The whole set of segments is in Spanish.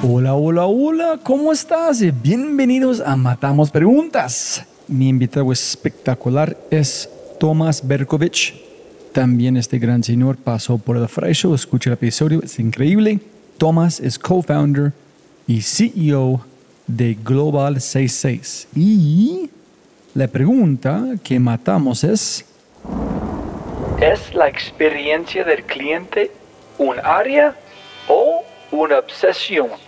Hola, hola, hola, ¿cómo estás? Bienvenidos a Matamos Preguntas. Mi invitado espectacular es Tomás Berkovich. También este gran señor pasó por el Fry Show, escucha el episodio, es increíble. Tomás es co-founder y CEO de Global 66. Y la pregunta que matamos es... ¿Es la experiencia del cliente un área o una obsesión?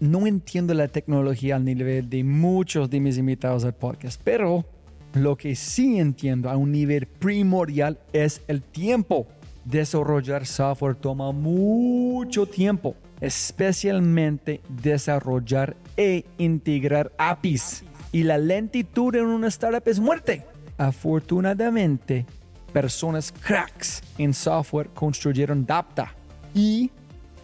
no entiendo la tecnología al nivel de muchos de mis invitados al podcast, pero lo que sí entiendo a un nivel primordial es el tiempo. Desarrollar software toma mucho tiempo, especialmente desarrollar e integrar APIs. Y la lentitud en una startup es muerte. Afortunadamente, personas cracks en software construyeron Dapta y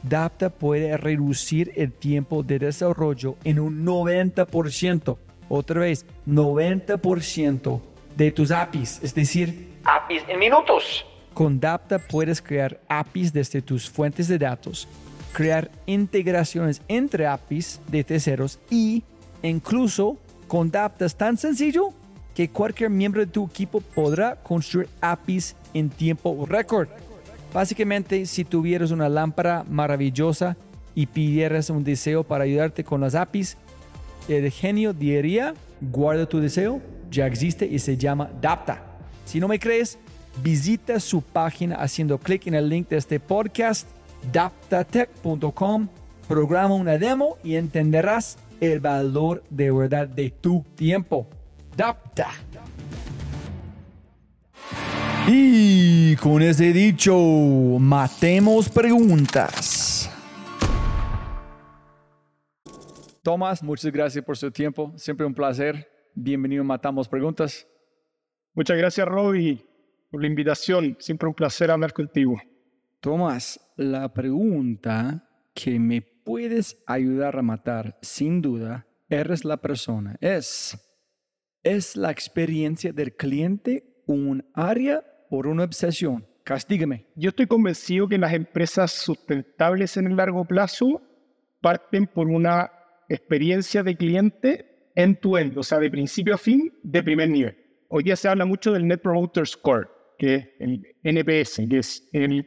Dapta puede reducir el tiempo de desarrollo en un 90%. Otra vez, 90% de tus APIs, es decir, APIs en minutos. Con Dapta puedes crear APIs desde tus fuentes de datos, crear integraciones entre APIs de terceros y incluso con Dapta es tan sencillo que cualquier miembro de tu equipo podrá construir APIs en tiempo récord. Básicamente, si tuvieras una lámpara maravillosa y pidieras un deseo para ayudarte con las APIs, el genio diría, guarda tu deseo, ya existe y se llama Dapta. Si no me crees, visita su página haciendo clic en el link de este podcast, daptatech.com, programa una demo y entenderás el valor de verdad de tu tiempo. Dapta. Y con ese dicho, matemos preguntas. Tomás, muchas gracias por su tiempo. Siempre un placer. Bienvenido a Matamos Preguntas. Muchas gracias, Robbie, por la invitación. Siempre un placer hablar contigo. Tomás, la pregunta que me puedes ayudar a matar, sin duda, eres la persona. Es, ¿es la experiencia del cliente un área por una obsesión. Castígame. Yo estoy convencido que las empresas sustentables en el largo plazo parten por una experiencia de cliente en tu end, o sea, de principio a fin, de primer nivel. Hoy día se habla mucho del Net Promoter Score, que es el NPS, que es el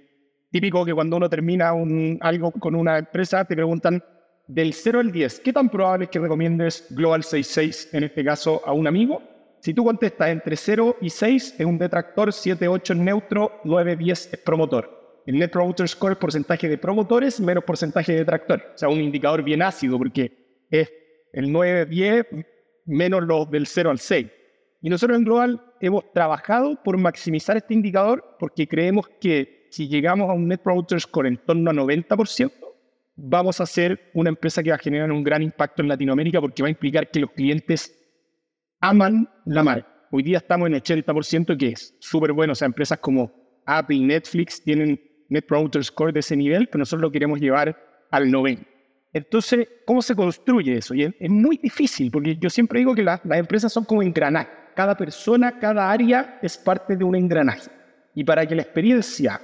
típico que cuando uno termina un, algo con una empresa te preguntan del 0 al 10, ¿qué tan probable es que recomiendes Global 66, en este caso, a un amigo? Si tú contestas entre 0 y 6 es un detractor, 7, 8 es neutro, 9, 10 es promotor. El Net Promoter Score es porcentaje de promotores menos porcentaje de detractores. O sea, un indicador bien ácido porque es el 9, 10 menos los del 0 al 6. Y nosotros en Global hemos trabajado por maximizar este indicador porque creemos que si llegamos a un Net Promoter Score en torno a 90%, vamos a ser una empresa que va a generar un gran impacto en Latinoamérica porque va a implicar que los clientes aman la marca. Hoy día estamos en 80%, que es súper bueno. O sea, empresas como Apple, Netflix tienen Net Promoter Score de ese nivel, pero nosotros lo queremos llevar al 90. Entonces, ¿cómo se construye eso? Y es, muy difícil, porque yo siempre digo que las empresas son como engranajes. Cada persona, cada área es parte de un engranaje. Y para que la experiencia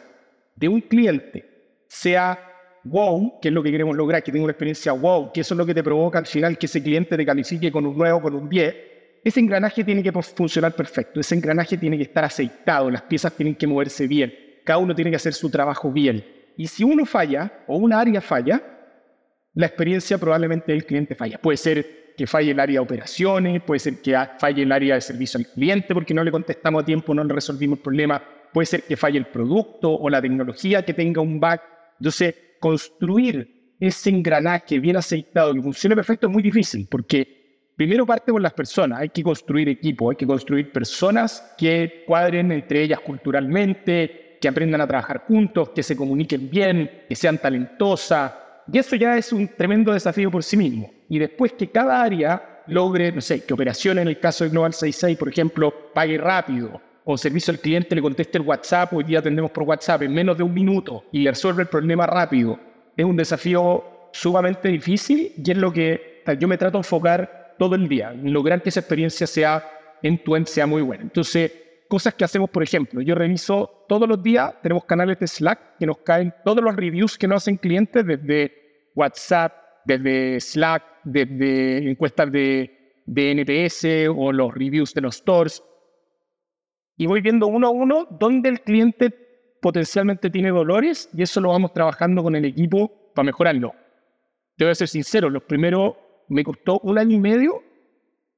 de un cliente sea wow, que es lo que queremos lograr, que tenga una experiencia wow, que eso es lo que te provoca al final que ese cliente te califique con un nuevo, con un 10, ese engranaje tiene que funcionar perfecto, ese engranaje tiene que estar aceitado, las piezas tienen que moverse bien, cada uno tiene que hacer su trabajo bien. Y si uno falla o una área falla, la experiencia probablemente del cliente falla. Puede ser que falle el área de operaciones, puede ser que falle el área de servicio al cliente porque no le contestamos a tiempo, no le resolvimos el problema, puede ser que falle el producto o la tecnología que tenga un bug. Entonces, construir ese engranaje bien aceitado que funcione perfecto es muy difícil porque primero parte por las personas, hay que construir equipo, hay que construir personas que cuadren entre ellas culturalmente, que aprendan a trabajar juntos, que se comuniquen bien, que sean talentosas. Y eso ya es un tremendo desafío por sí mismo. Y después que cada área logre, no sé, que operación en el caso de Global 66, por ejemplo, pague rápido, o servicio al cliente le conteste el WhatsApp, hoy día atendemos por WhatsApp en menos de un minuto y resuelve el problema rápido, es un desafío sumamente difícil y es lo que yo me trato de enfocar todo el día, lograr que esa experiencia sea en tu end sea muy buena. Entonces, cosas que hacemos, por ejemplo, yo reviso todos los días, tenemos canales de Slack que nos caen todos los reviews que nos hacen clientes desde WhatsApp, desde Slack, desde encuestas de, de NPS o los reviews de los stores y voy viendo uno a uno dónde el cliente potencialmente tiene dolores y eso lo vamos trabajando con el equipo para mejorarlo. Te voy ser sincero, los primeros me costó un año y medio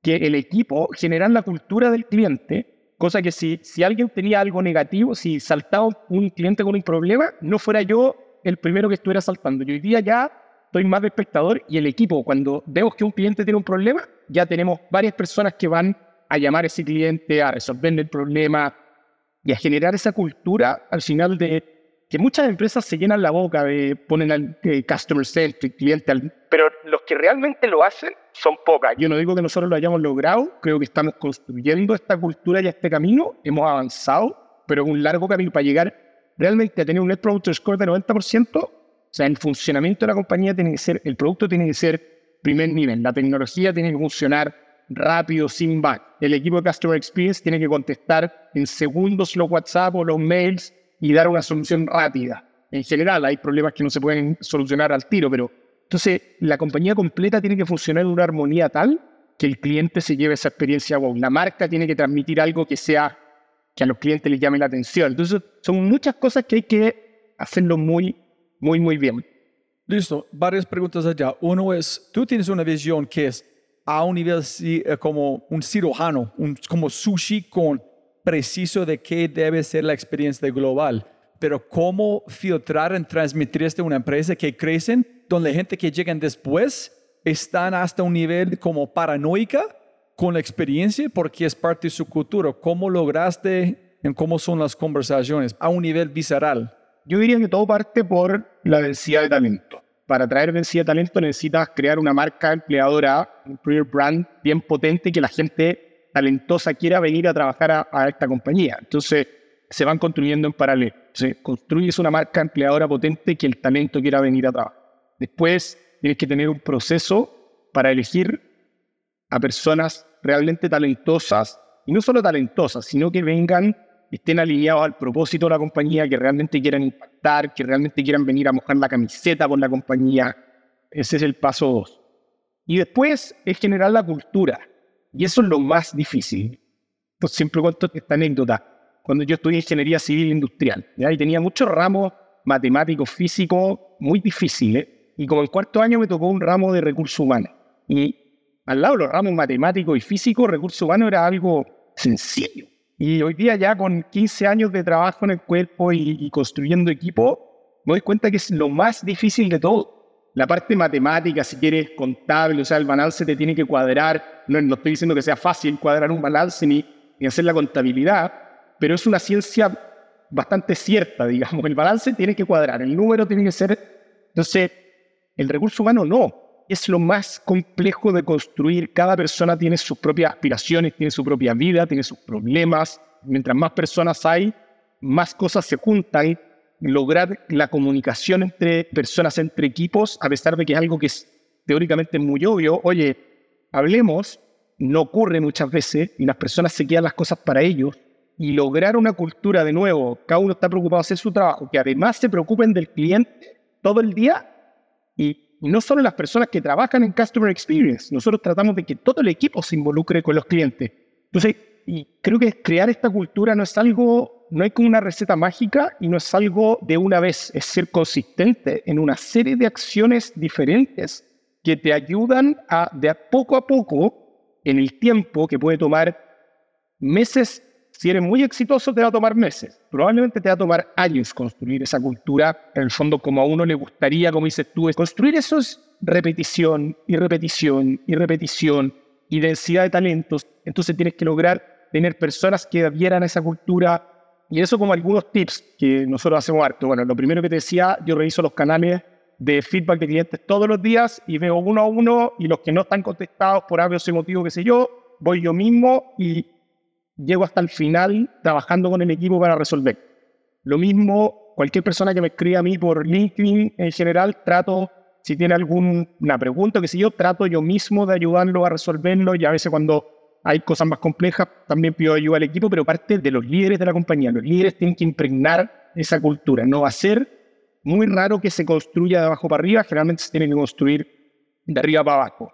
que el equipo generar la cultura del cliente, cosa que si, si alguien tenía algo negativo, si saltaba un cliente con un problema, no fuera yo el primero que estuviera saltando. Yo hoy día ya estoy más de espectador y el equipo, cuando vemos que un cliente tiene un problema, ya tenemos varias personas que van a llamar a ese cliente, a resolver el problema y a generar esa cultura al final de que muchas empresas se llenan la boca de ponen al customer centric, cliente al... Pero los que realmente lo hacen son pocas. Yo no digo que nosotros lo hayamos logrado, creo que estamos construyendo esta cultura y este camino, hemos avanzado, pero un largo camino para llegar realmente a tener un Net Promoter Score de 90%. O sea, el funcionamiento de la compañía tiene que ser, el producto tiene que ser primer nivel, la tecnología tiene que funcionar rápido, sin bug. El equipo de Customer Experience tiene que contestar en segundos los WhatsApp o los mails y dar una solución rápida. En general, hay problemas que no se pueden solucionar al tiro, pero entonces la compañía completa tiene que funcionar en una armonía tal que el cliente se lleve esa experiencia wow. La marca tiene que transmitir algo que sea que a los clientes les llame la atención. Entonces, son muchas cosas que hay que hacerlo muy, muy, muy bien. Listo, varias preguntas allá. Uno es, tú tienes una visión que es a un nivel eh, como un cirujano, un, como sushi con preciso de qué debe ser la experiencia global, pero cómo filtrar y transmitir esto a una empresa que crecen, donde gente que llegan después están hasta un nivel como paranoica con la experiencia porque es parte de su cultura. ¿Cómo lograste en cómo son las conversaciones a un nivel visceral? Yo diría que todo parte por la densidad de talento para atraer densidad de talento necesitas crear una marca empleadora, un employer brand bien potente que la gente talentosa quiera venir a trabajar a, esta compañía. Entonces, se van construyendo en paralelo. Construyes una marca empleadora potente que el talento quiera venir a trabajar. Después, tienes que tener un proceso para elegir a personas realmente talentosas, y no solo talentosas, sino que vengan estén alineados al propósito de la compañía, que realmente quieran impactar, que realmente quieran venir a mojar la camiseta por la compañía. Ese es el paso dos. Y después es generar la cultura. Y eso es lo más difícil. Pues siempre cuento esta anécdota. Cuando yo estudié ingeniería civil industrial, ¿ya? y tenía muchos ramos matemáticos, físicos, muy difíciles. Y como en cuarto año me tocó un ramo de recursos humanos. Y al lado de los ramos matemáticos y físicos, recursos humanos era algo sencillo. Y hoy día ya con 15 años de trabajo en el cuerpo y, construyendo equipo, me doy cuenta que es lo más difícil de todo. La parte matemática, si quieres contable, o sea, el balance te tiene que cuadrar. No, no estoy diciendo que sea fácil cuadrar un balance ni, ni hacer la contabilidad, pero es una ciencia bastante cierta, digamos. El balance tiene que cuadrar, el número tiene que ser... Entonces, el recurso humano no es lo más complejo de construir. Cada persona tiene sus propias aspiraciones, tiene su propia vida, tiene sus problemas. Mientras más personas hay, más cosas se juntan. Lograr la comunicación entre personas, entre equipos, a pesar de que es algo que es teóricamente muy obvio. Oye, hablemos, no ocurre muchas veces y las personas se quedan las cosas para ellos. Y lograr una cultura de nuevo, cada uno está preocupado de hacer su trabajo, que además se preocupen del cliente todo el día y no solo las personas que trabajan en Customer Experience, nosotros tratamos de que todo el equipo se involucre con los clientes. Entonces, creo que crear esta cultura no es algo, no hay como una receta mágica y no es algo de una vez, es ser consistente en una serie de acciones diferentes que te ayudan a, de poco a poco, en el tiempo que puede tomar meses, si eres muy exitoso te va a tomar meses, probablemente te va a tomar años construir esa cultura, en el fondo como a uno le gustaría, como dices tú, construir eso es repetición y repetición y repetición y densidad de talentos, entonces tienes que lograr tener personas que adhieran a esa cultura. Y eso como algunos tips que nosotros hacemos harto. Bueno, lo primero que te decía, yo reviso los canales de feedback de clientes todos los días y veo uno a uno y los que no están contestados por algo ese motivo, qué sé yo, voy yo mismo y llego hasta el final trabajando con el equipo para resolver. Lo mismo, cualquier persona que me escriba a mí por LinkedIn en general, trato, si tiene alguna pregunta, qué sé yo, trato yo mismo de ayudarlo a resolverlo y a veces cuando hay cosas más complejas, también pido ayuda al equipo, pero parte de los líderes de la compañía. Los líderes tienen que impregnar esa cultura. No va a ser muy raro que se construya de abajo para arriba, generalmente se tiene que construir de arriba para abajo.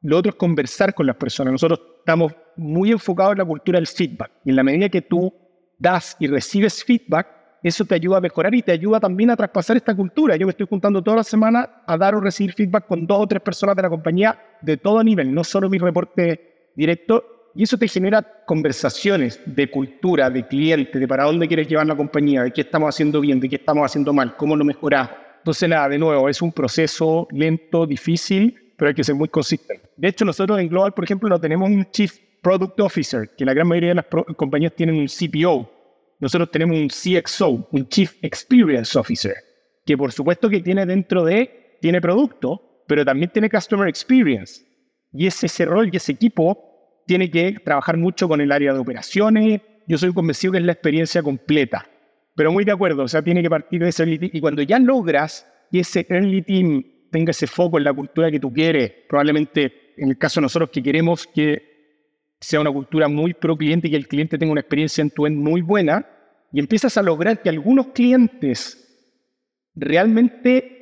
Lo otro es conversar con las personas. Nosotros estamos muy enfocados en la cultura del feedback. Y en la medida que tú das y recibes feedback, eso te ayuda a mejorar y te ayuda también a traspasar esta cultura. Yo me estoy juntando toda la semana a dar o recibir feedback con dos o tres personas de la compañía de todo nivel, no solo mi reporte directo y eso te genera conversaciones de cultura, de cliente, de para dónde quieres llevar la compañía, de qué estamos haciendo bien, de qué estamos haciendo mal, cómo lo mejoramos. Entonces, nada, de nuevo, es un proceso lento, difícil, pero hay que ser muy consistente. De hecho, nosotros en Global, por ejemplo, no tenemos un Chief Product Officer, que la gran mayoría de las compañías tienen un CPO. Nosotros tenemos un CXO, un Chief Experience Officer, que por supuesto que tiene dentro de, tiene producto, pero también tiene Customer Experience. Y ese, rol y ese equipo tiene que trabajar mucho con el área de operaciones. Yo soy convencido que es la experiencia completa. Pero muy de acuerdo, o sea, tiene que partir de ese early team. Y cuando ya logras que ese early team tenga ese foco en la cultura que tú quieres, probablemente en el caso de nosotros que queremos que sea una cultura muy pro cliente y que el cliente tenga una experiencia en tu end muy buena, y empiezas a lograr que algunos clientes realmente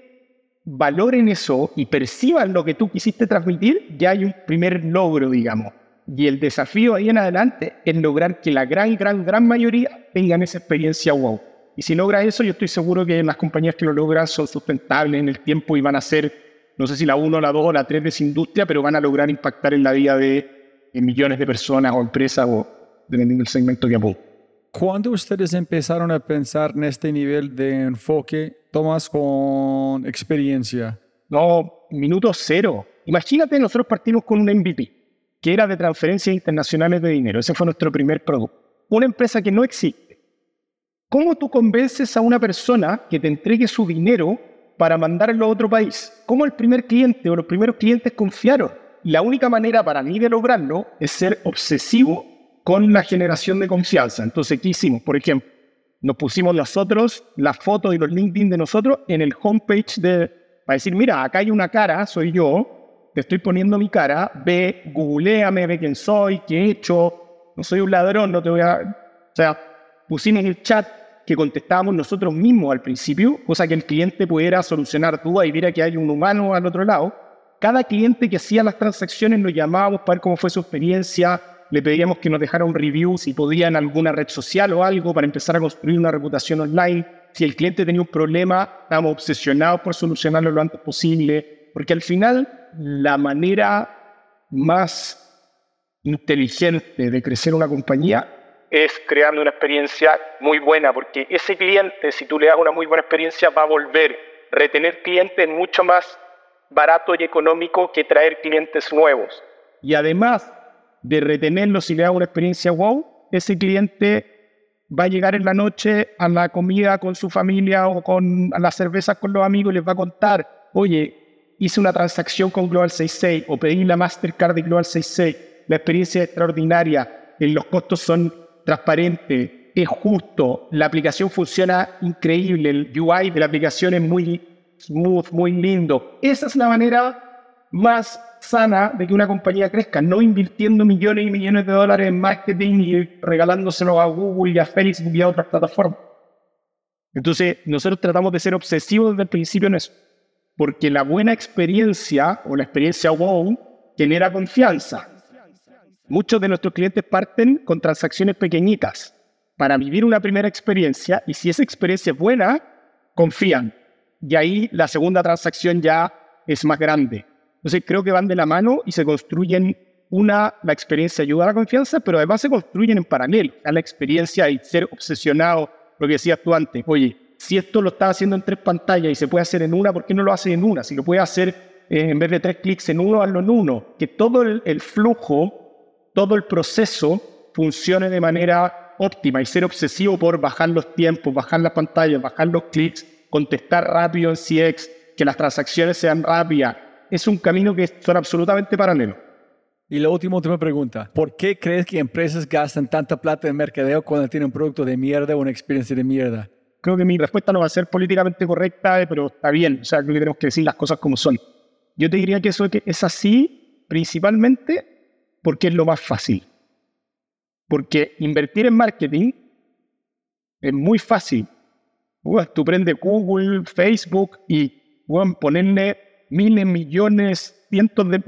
valoren eso y perciban lo que tú quisiste transmitir, ya hay un primer logro, digamos. Y el desafío ahí en adelante es lograr que la gran, gran, gran mayoría tengan esa experiencia wow. Y si logra eso, yo estoy seguro que las compañías que lo logran son sustentables en el tiempo y van a ser, no sé si la 1, la 2 o la 3 de esa industria, pero van a lograr impactar en la vida de, millones de personas o empresas o dependiendo del segmento que apunten. ¿Cuándo ustedes empezaron a pensar en este nivel de enfoque, Tomás, con experiencia? No, minuto cero. Imagínate, nosotros partimos con un MVP que era de transferencias internacionales de dinero. Ese fue nuestro primer producto. Una empresa que no existe. ¿Cómo tú convences a una persona que te entregue su dinero para mandarlo a otro país? ¿Cómo el primer cliente o los primeros clientes confiaron? La única manera para mí de lograrlo es ser obsesivo con la generación de confianza. Entonces, ¿qué hicimos? Por ejemplo, nos pusimos nosotros las fotos y los LinkedIn de nosotros en el homepage de, para decir, mira, acá hay una cara, soy yo, te estoy poniendo mi cara, ve, googleame, ve quién soy, qué he hecho, no soy un ladrón, no te voy a... O sea, pusimos el chat que contestábamos nosotros mismos al principio, cosa que el cliente pudiera solucionar dudas y viera que hay un humano al otro lado. Cada cliente que hacía las transacciones lo llamábamos para ver cómo fue su experiencia, le pedíamos que nos dejara un review si podía alguna red social o algo para empezar a construir una reputación online. Si el cliente tenía un problema, estábamos obsesionados por solucionarlo lo antes posible, porque al final la manera más inteligente de crecer una compañía es creando una experiencia muy buena, porque ese cliente, si tú le das una muy buena experiencia, va a volver. Retener clientes mucho más barato y económico que traer clientes nuevos. Y además de retenerlos si le das una experiencia wow, ese cliente va a llegar en la noche a la comida con su familia o con a las cervezas con los amigos y les va a contar, oye, hice una transacción con Global 66 o pedí la Mastercard de Global 66, la experiencia es extraordinaria, eh, los costos son transparentes, es justo, la aplicación funciona increíble, el UI de la aplicación es muy smooth, muy lindo. Esa es la manera más sana de que una compañía crezca, no invirtiendo millones y millones de dólares en marketing y regalándoselo a Google y a Facebook y a otras plataformas. Entonces, nosotros tratamos de ser obsesivos desde el principio en eso. porque la buena experiencia o la experiencia wow genera confianza. Muchos de nuestros clientes parten con transacciones pequeñitas para vivir una primera experiencia y si esa experiencia es buena, confían. Y ahí la segunda transacción ya es más grande. Entonces creo que van de la mano y se construyen una, la experiencia ayuda a la confianza, pero además se construyen en paralelo a la experiencia y ser obsesionado, lo que decías tú antes, oye, si esto lo estás haciendo en tres pantallas y se puede hacer en una, ¿por qué no lo haces en una? Si lo puedes hacer eh, en vez de tres clics en uno, hazlo en uno. Que todo el, flujo, todo el proceso funcione de manera óptima y ser obsesivo por bajar los tiempos, bajar las pantallas, bajar los clics, contestar rápido en CX, que las transacciones sean rápidas, es un camino que son absolutamente paralelos. Y la última, última pregunta. ¿Por qué crees que empresas gastan tanta plata en mercadeo cuando tienen un producto de mierda o una experiencia de mierda? Creo que mi respuesta no va a ser políticamente correcta, eh, pero está bien. O sea, creo que tenemos que decir las cosas como son. Yo te diría que eso es así principalmente porque es lo más fácil. Porque invertir en marketing es muy fácil. tú prendes Google, Facebook y bueno, ponerle miles, millones, cientos de,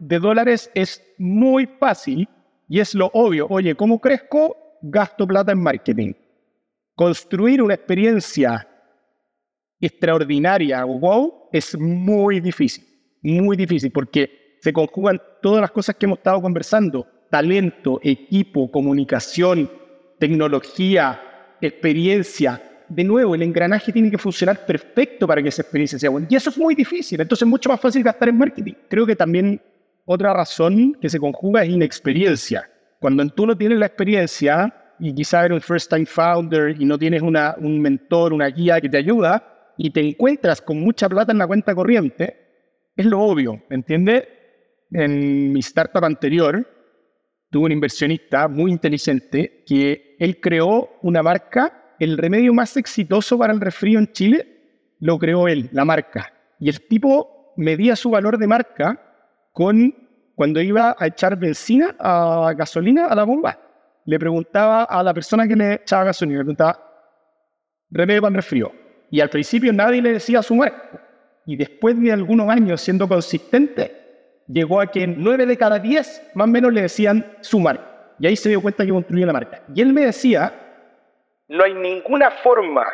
de dólares es muy fácil y es lo obvio. Oye, ¿cómo crezco? Gasto plata en marketing. Construir una experiencia extraordinaria, wow, es muy difícil, muy difícil, porque se conjugan todas las cosas que hemos estado conversando, talento, equipo, comunicación, tecnología, experiencia, de nuevo, el engranaje tiene que funcionar perfecto para que esa experiencia sea buena. Y eso es muy difícil, entonces es mucho más fácil gastar en marketing. Creo que también otra razón que se conjuga es inexperiencia. Cuando tú no tienes la experiencia y quizás eres un first time founder y no tienes una, un mentor, una guía que te ayuda y te encuentras con mucha plata en la cuenta corriente, es lo obvio, ¿me entiendes? En mi startup anterior, tuve un inversionista muy inteligente que él creó una marca el remedio más exitoso para el resfrío en Chile lo creó él, la marca. Y el tipo medía su valor de marca con cuando iba a echar benzina a gasolina a la bomba. Le preguntaba a la persona que le echaba gasolina, preguntaba, remedio para el resfrío. Y al principio nadie le decía su marca. Y después de algunos años siendo consistente, llegó a que nueve de cada diez más o menos le decían su marca. Y ahí se dio cuenta que construía la marca. Y él me decía no hay ninguna forma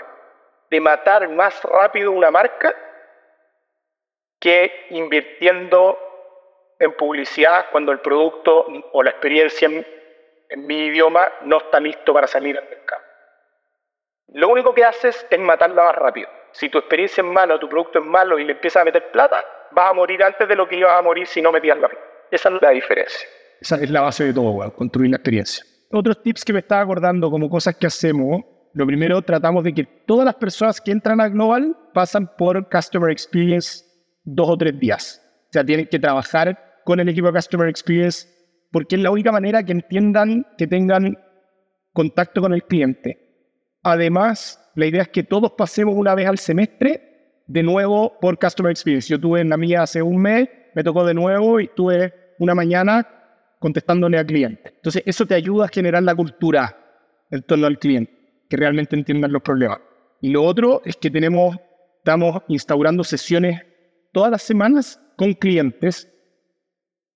de matar más rápido una marca que invirtiendo en publicidad cuando el producto o la experiencia en, mi idioma no está listo para salir al mercado. Lo único que haces es matarla más rápido. Si tu experiencia es mala tu producto es malo y le empiezas a meter plata, vas a morir antes de lo que ibas a morir si no metías la plata. Esa es la diferencia. Esa es la base de todo, construir la experiencia otros tips que me estaba acordando como cosas que hacemos. Lo primero, tratamos de que todas las personas que entran a Global pasan por Customer Experience dos o tres días. O sea, tienen que trabajar con el equipo de Customer Experience porque es la única manera que entiendan, que tengan contacto con el cliente. Además, la idea es que todos pasemos una vez al semestre de nuevo por Customer Experience. Yo tuve en la mía hace un mes, me tocó de nuevo y tuve una mañana contestándole al cliente. Entonces, eso te ayuda a generar la cultura en torno al cliente, que realmente entiendan los problemas. Y lo otro es que tenemos, estamos instaurando sesiones todas las semanas con clientes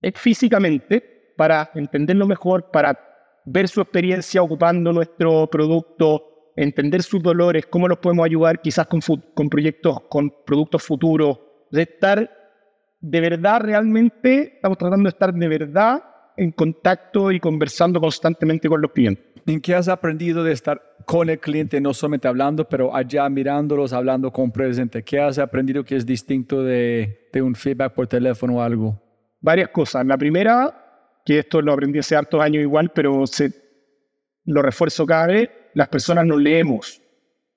eh, físicamente para entenderlo mejor, para ver su experiencia ocupando nuestro producto, entender sus dolores, cómo los podemos ayudar quizás con, con proyectos, con productos futuros, de estar de verdad, realmente, estamos tratando de estar de verdad en contacto y conversando constantemente con los clientes. ¿En qué has aprendido de estar con el cliente, no solamente hablando, pero allá mirándolos, hablando con presente? ¿Qué has aprendido que es distinto de, de un feedback por teléfono o algo? Varias cosas. La primera, que esto lo aprendí hace hartos años igual, pero se, lo refuerzo cada vez, las personas no leemos.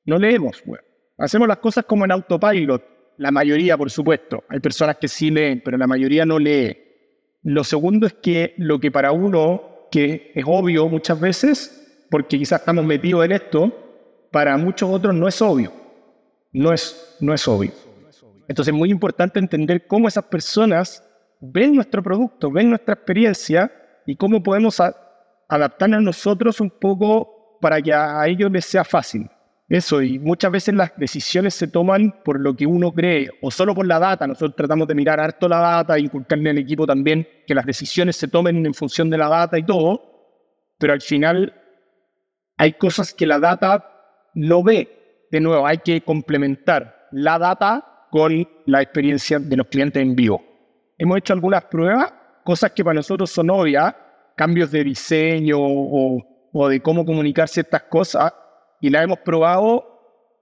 No leemos, bueno. Hacemos las cosas como en autopilot. La mayoría, por supuesto. Hay personas que sí leen, pero la mayoría no lee. Lo segundo es que lo que para uno, que es obvio muchas veces, porque quizás estamos metidos en esto, para muchos otros no es obvio. No es, no es obvio. Entonces es muy importante entender cómo esas personas ven nuestro producto, ven nuestra experiencia y cómo podemos adaptarnos nosotros un poco para que a ellos les sea fácil. Eso, y muchas veces las decisiones se toman por lo que uno cree, o solo por la data. Nosotros tratamos de mirar harto la data inculcarle al equipo también que las decisiones se tomen en función de la data y todo, pero al final hay cosas que la data no ve. De nuevo, hay que complementar la data con la experiencia de los clientes en vivo. Hemos hecho algunas pruebas, cosas que para nosotros son obvias, cambios de diseño o, o de cómo comunicar ciertas cosas, y la hemos probado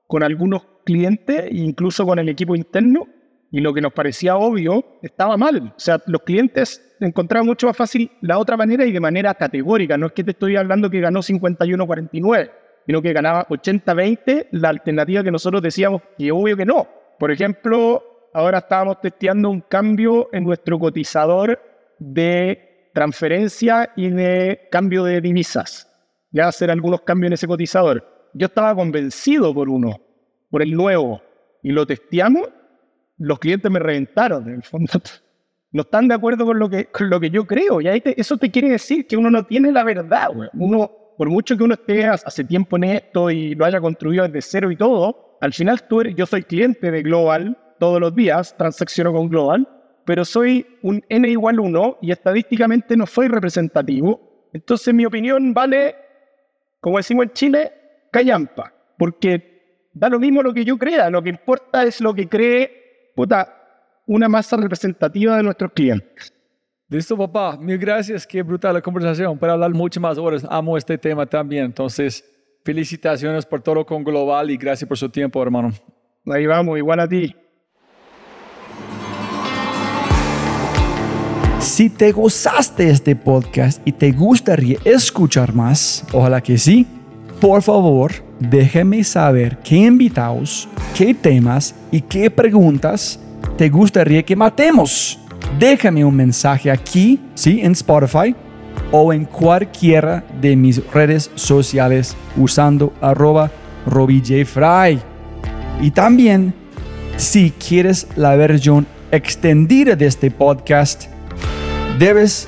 con algunos clientes, incluso con el equipo interno, y lo que nos parecía obvio estaba mal. O sea, los clientes encontraban mucho más fácil la otra manera y de manera categórica. No es que te estoy hablando que ganó 51-49, sino que ganaba 80-20, la alternativa que nosotros decíamos que obvio que no. Por ejemplo, ahora estábamos testeando un cambio en nuestro cotizador de transferencia y de cambio de divisas. Ya hacer algunos cambios en ese cotizador yo estaba convencido por uno, por el nuevo, y lo testeamos, los clientes me reventaron, en el fondo. No están de acuerdo con lo que, con lo que yo creo. Y ahí eso te quiere decir que uno no tiene la verdad. Uno, por mucho que uno esté hace tiempo en esto y lo haya construido desde cero y todo, al final tú yo soy cliente de Global todos los días, transacciono con Global, pero soy un N igual 1 y estadísticamente no soy representativo. Entonces mi opinión vale, como decimos en Chile, callampa, porque da lo mismo lo que yo crea, lo que importa es lo que cree puta, una masa representativa de nuestros clientes. Listo, papá. Mil gracias. Qué brutal la conversación. Para hablar mucho más horas. Amo este tema también. Entonces, felicitaciones por todo con Global y gracias por su tiempo, hermano. Ahí vamos, igual a ti. Si te gozaste este podcast y te gustaría escuchar más, ojalá que sí por favor, déjeme saber qué invitados, qué temas y qué preguntas te gustaría que matemos. Déjame un mensaje aquí, ¿sí? En Spotify o en cualquiera de mis redes sociales usando arroba robijfry. Y también, si quieres la versión extendida de este podcast, debes